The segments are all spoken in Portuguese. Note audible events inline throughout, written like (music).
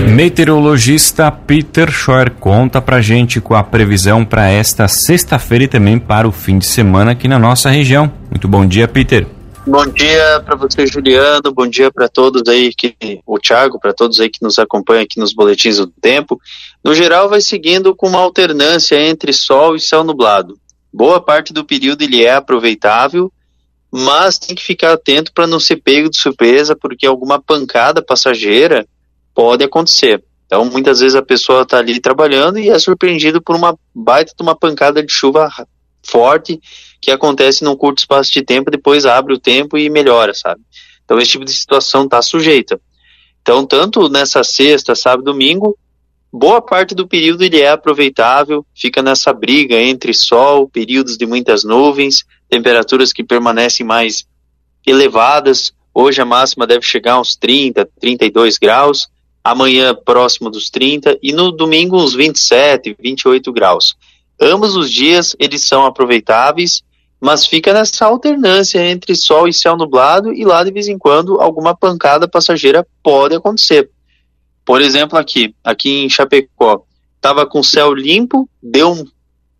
Meteorologista Peter Schor conta pra gente com a previsão para esta sexta-feira e também para o fim de semana aqui na nossa região. Muito bom dia, Peter. Bom dia para você, Juliano. Bom dia para todos aí que o Thiago, para todos aí que nos acompanham aqui nos boletins do tempo. No geral, vai seguindo com uma alternância entre sol e céu nublado. Boa parte do período ele é aproveitável, mas tem que ficar atento para não ser pego de surpresa, porque alguma pancada passageira pode acontecer. Então, muitas vezes a pessoa está ali trabalhando e é surpreendido por uma baita de uma pancada de chuva forte que acontece num curto espaço de tempo, depois abre o tempo e melhora, sabe? Então esse tipo de situação está sujeita. Então, tanto nessa sexta, sábado, domingo, boa parte do período ele é aproveitável, fica nessa briga entre sol, períodos de muitas nuvens, temperaturas que permanecem mais elevadas. Hoje a máxima deve chegar a uns 30, 32 graus, amanhã próximo dos 30 e no domingo uns 27, 28 graus. Ambos os dias eles são aproveitáveis, mas fica nessa alternância entre sol e céu nublado e lá de vez em quando alguma pancada passageira pode acontecer. Por exemplo, aqui, aqui em Chapecó, estava com céu limpo, deu um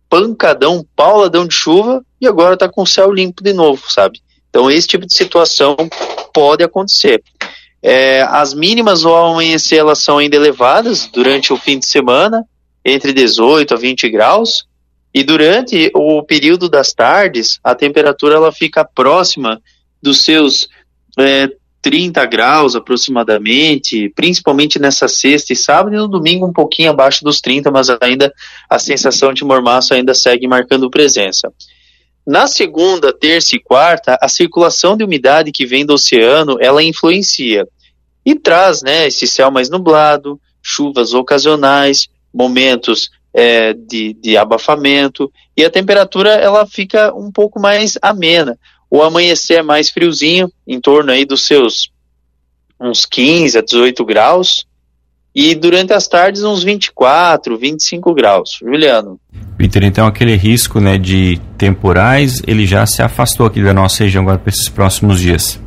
pancadão, um pauladão de chuva e agora está com céu limpo de novo, sabe? Então esse tipo de situação pode acontecer. É, as mínimas ao amanhecer elas são ainda elevadas durante o fim de semana, entre 18 a 20 graus, e durante o período das tardes, a temperatura ela fica próxima dos seus é, 30 graus aproximadamente, principalmente nessa sexta e sábado, e no domingo um pouquinho abaixo dos 30, mas ainda a sensação de mormaço ainda segue marcando presença. Na segunda, terça e quarta, a circulação de umidade que vem do oceano, ela influencia e traz, né, esse céu mais nublado, chuvas ocasionais, momentos é, de, de abafamento e a temperatura ela fica um pouco mais amena. O amanhecer é mais friozinho, em torno aí dos seus uns 15 a 18 graus, e durante as tardes uns 24, 25 graus. Juliano. Peter, então aquele risco né, de temporais, ele já se afastou aqui da nossa região agora para esses próximos dias.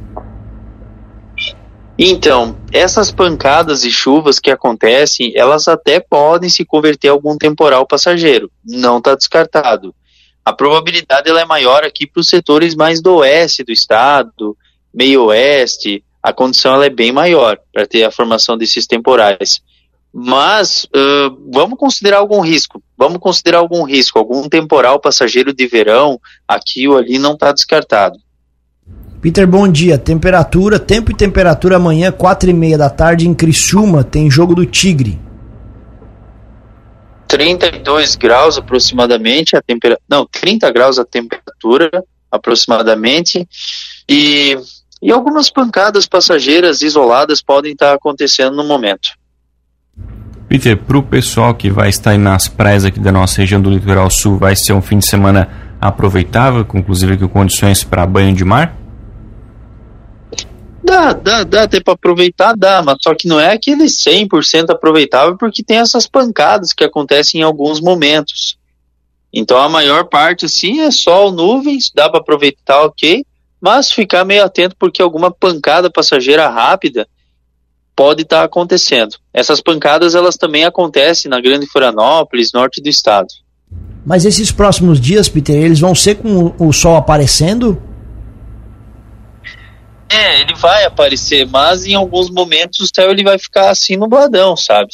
Então, essas pancadas e chuvas que acontecem, elas até podem se converter em algum temporal passageiro. Não está descartado. A probabilidade ela é maior aqui para os setores mais do oeste do estado, meio oeste. A condição ela é bem maior para ter a formação desses temporais. Mas uh, vamos considerar algum risco. Vamos considerar algum risco. Algum temporal passageiro de verão aqui ou ali não está descartado. Peter, bom dia. Temperatura, tempo e temperatura amanhã, quatro e meia da tarde em Criciúma, tem jogo do Tigre. 32 graus aproximadamente a temperatura, não, 30 graus a temperatura aproximadamente e, e algumas pancadas passageiras isoladas podem estar acontecendo no momento. Peter, para o pessoal que vai estar aí nas praias aqui da nossa região do litoral sul, vai ser um fim de semana aproveitável, inclusive com condições para banho de mar? Dá, dá, dá até para aproveitar, dá, mas só que não é aquele 100% aproveitável porque tem essas pancadas que acontecem em alguns momentos. Então a maior parte assim é sol, nuvens, dá para aproveitar, ok, mas ficar meio atento porque alguma pancada passageira rápida pode estar tá acontecendo. Essas pancadas elas também acontecem na Grande Florianópolis, norte do estado. Mas esses próximos dias, Peter, eles vão ser com o sol aparecendo? É, ele vai aparecer, mas em alguns momentos o céu ele vai ficar assim nubladão, sabe?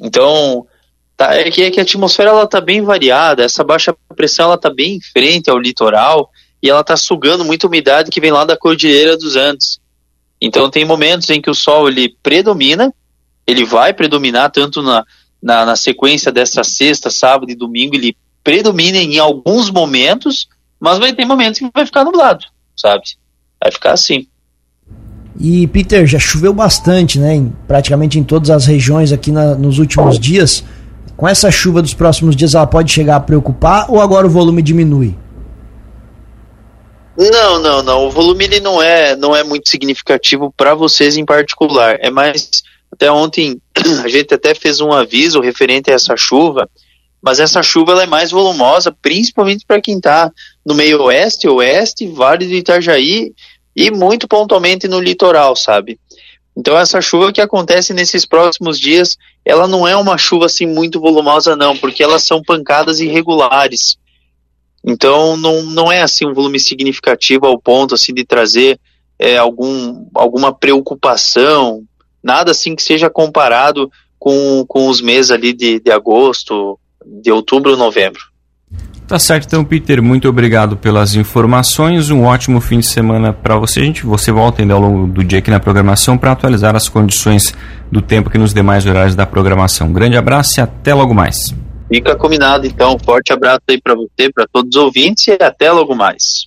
Então, tá, é, que, é que a atmosfera ela tá bem variada, essa baixa pressão ela tá bem em frente ao litoral e ela tá sugando muita umidade que vem lá da Cordilheira dos Andes. Então tem momentos em que o sol ele predomina, ele vai predominar tanto na, na, na sequência dessa sexta, sábado e domingo, ele predomina em alguns momentos, mas vai ter momentos que vai ficar nublado, sabe? Vai ficar assim. E Peter, já choveu bastante, né? Em, praticamente em todas as regiões aqui na, nos últimos dias. Com essa chuva dos próximos dias, ela pode chegar a preocupar ou agora o volume diminui? Não, não, não. O volume ele não é, não é muito significativo para vocês em particular. É mais até ontem (clears throat) a gente até fez um aviso referente a essa chuva, mas essa chuva ela é mais volumosa, principalmente para quem está no meio oeste, oeste, Vale do Itajaí e muito pontualmente no litoral, sabe? Então essa chuva que acontece nesses próximos dias, ela não é uma chuva assim muito volumosa não, porque elas são pancadas irregulares. Então não, não é assim um volume significativo ao ponto assim de trazer é, algum, alguma preocupação, nada assim que seja comparado com, com os meses ali de, de agosto, de outubro, novembro. Tá certo, então, Peter, muito obrigado pelas informações. Um ótimo fim de semana para você. A gente, você volta ainda ao longo do dia aqui na programação para atualizar as condições do tempo aqui nos demais horários da programação. Um grande abraço e até logo mais. Fica combinado, então. Forte abraço aí para você, para todos os ouvintes e até logo mais.